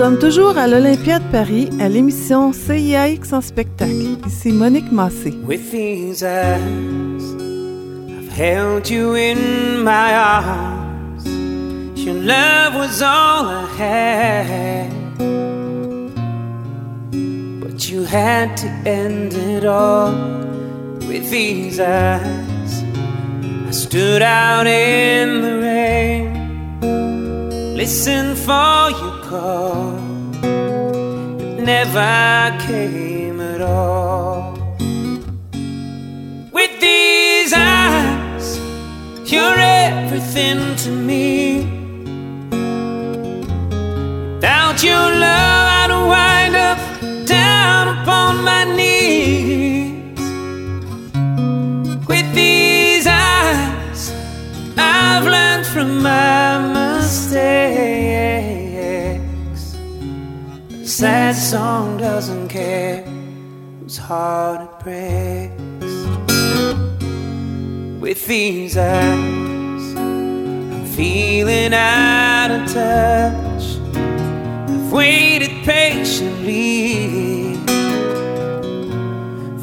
sommes toujours à l'Olympia de Paris à l'émission CIAX en spectacle. Ici Monique Massé. With these eyes, I've held you in my arms. Your love was all I had. But you had to end it all with these eyes. I stood out in the rain Listen for your call, but never came at all. With these eyes, you're everything to me. Without your love, song doesn't care whose heart it breaks. With these eyes, I'm feeling out of touch. I've waited patiently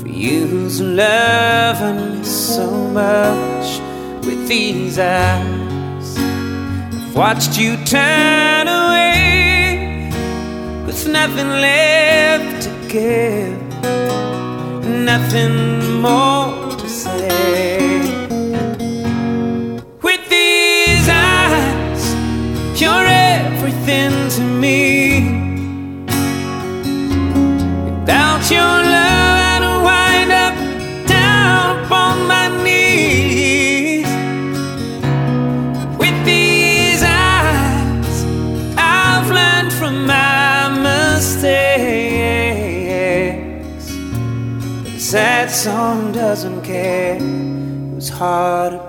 for you whose love I miss so much. With these eyes I've watched you turn nothing left to give, nothing more to say. With these eyes, you're everything to me. Without your love. song doesn't care. It hard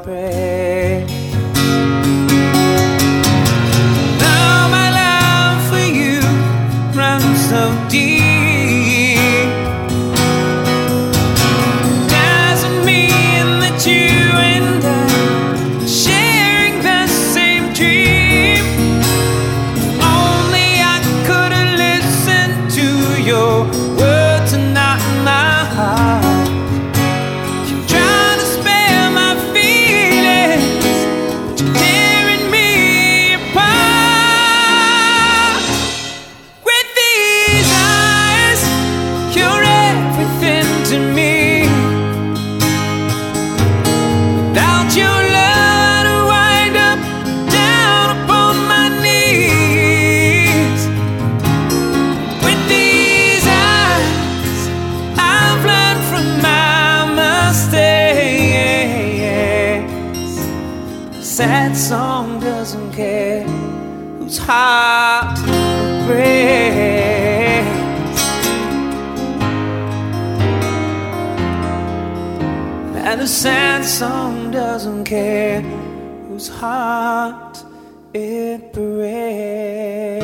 heart it breaks.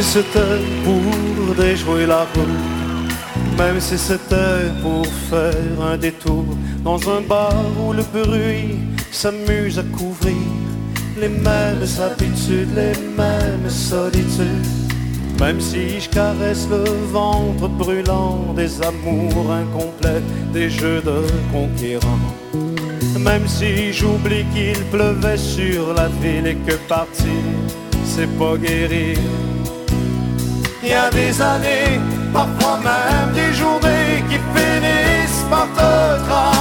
Si c'était pour déjouer la route, même si c'était pour faire un détour dans un bar où le bruit s'amuse à couvrir les mêmes habitudes, les mêmes solitudes. Même si je caresse le ventre brûlant des amours incomplets, des jeux de conquérants. Même si j'oublie qu'il pleuvait sur la ville et que partir, c'est pas guérir il y a des années, parfois même des journées qui finissent par te trahir.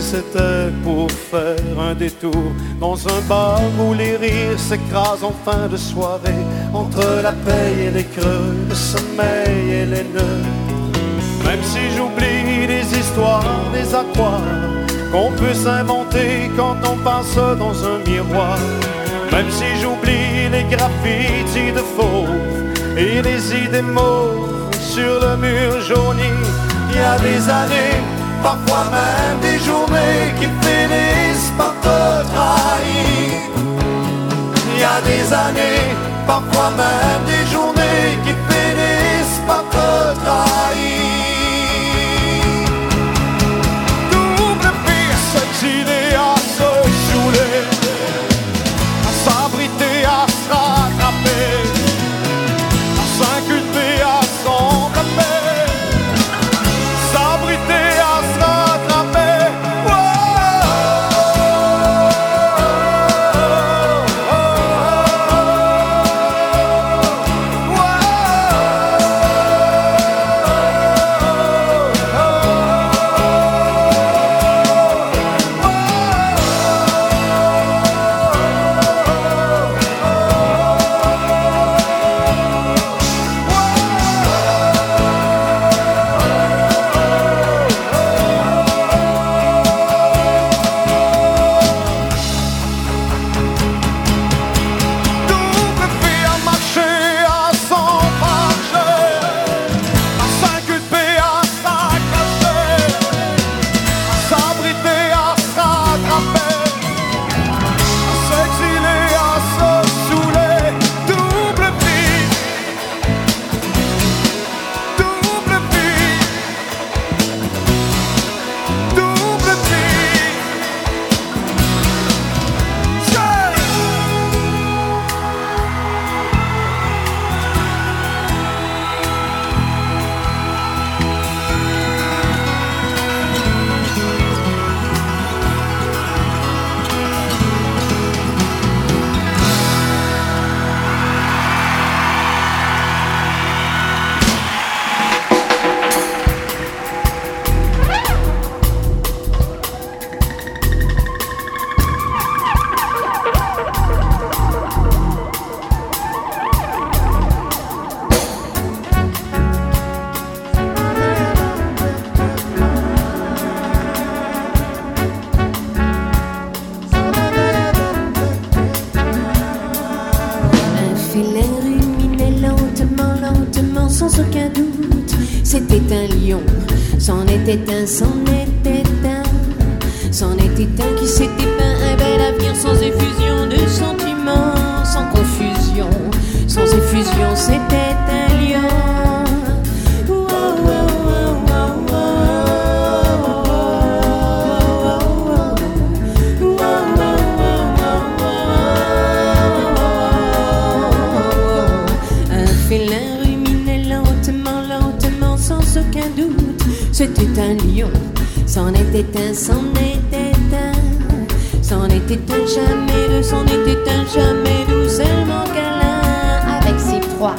Si c'était pour faire un détour dans un bar où les rires s'écrasent en fin de soirée, entre la paix et les creux, le sommeil et les nœuds. Même si j'oublie des histoires, des aquares qu'on peut s'inventer quand on passe dans un miroir. Même si j'oublie les graffitis de faux et les idées mauves sur le mur jauni, il y a des années, parfois même des journées qui finissent par te trahir. Il y a des années, parfois même des journées qui C'était un lion, c'en était un, c'en était un, c'en était un qui s'était peint un bel avenir sans effusion de sentiments, sans confusion, sans effusion, c'était lion. C'en était un, c'en était un. C'en était un, jamais deux, c'en était un, jamais deux. Seulement câlin avec ses proies,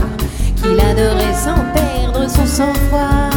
qu'il adorait sans perdre son sang-froid.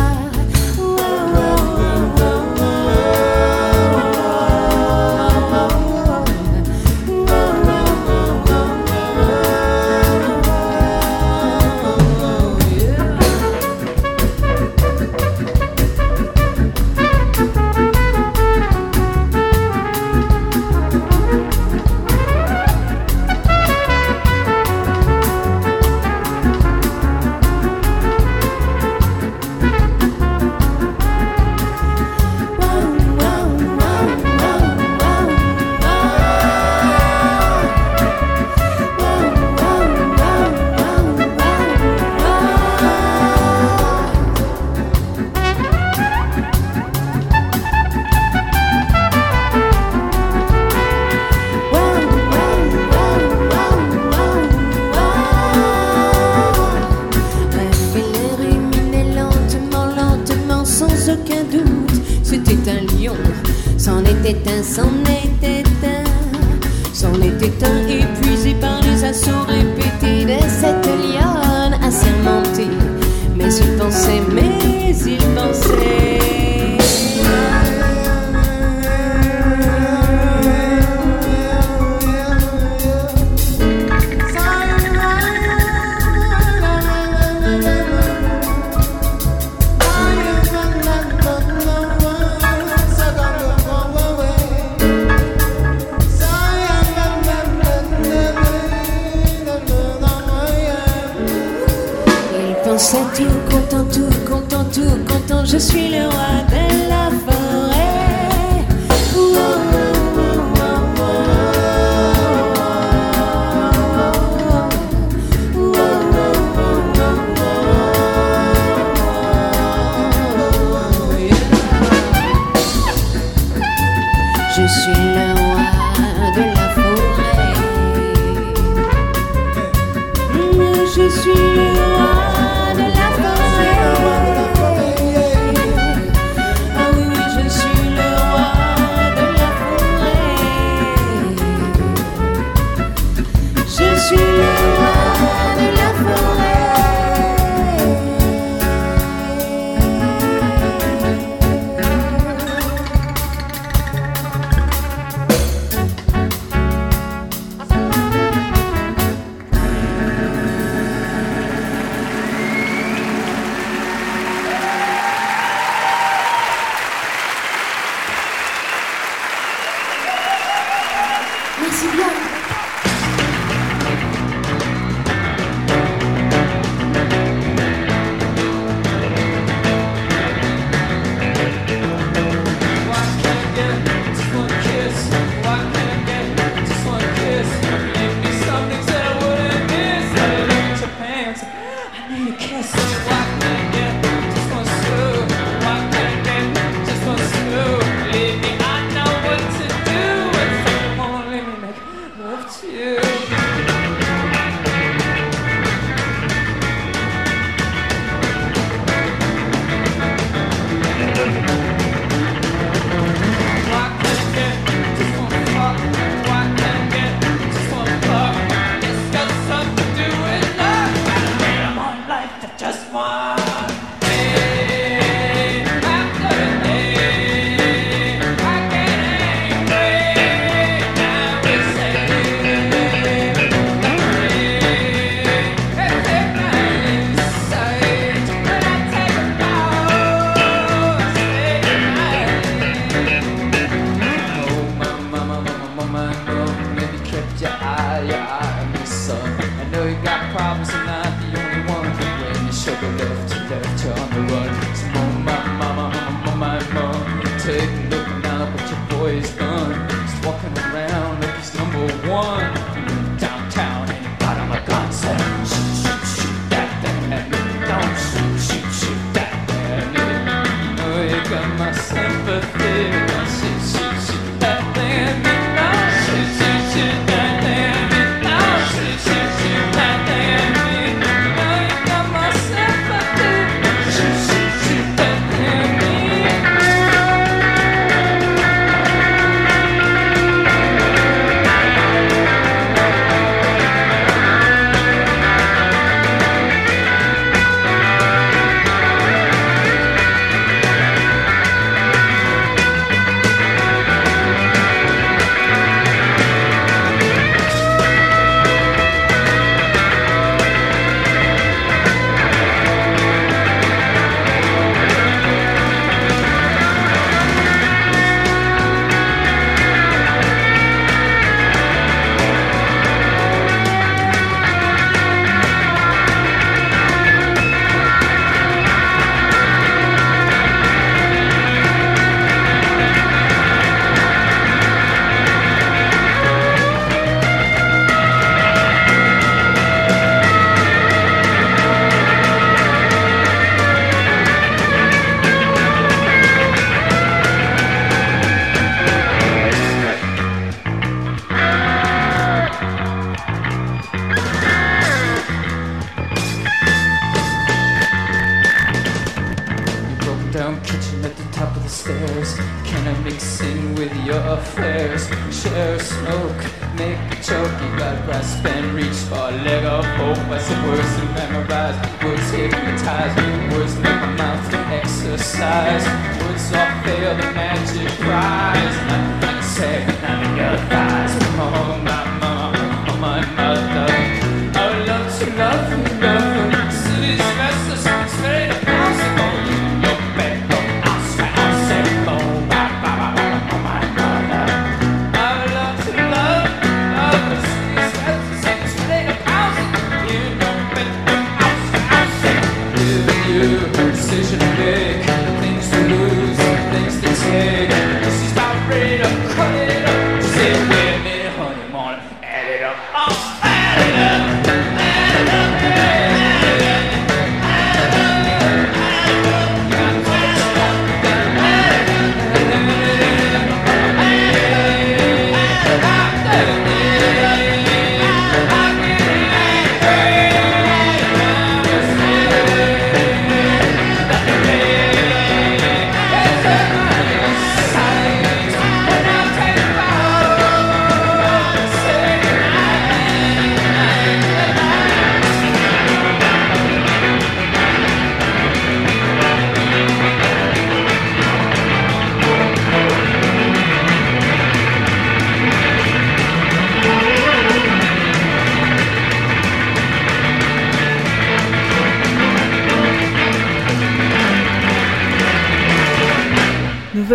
Know you got problems, I'm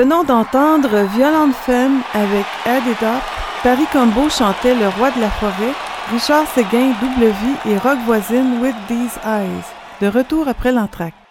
venons d'entendre Violente Femme avec Ed et. Paris Combo chantait Le Roi de la Forêt. Richard Séguin, Double Vie et Rock Voisine With These Eyes. De retour après l'entracte.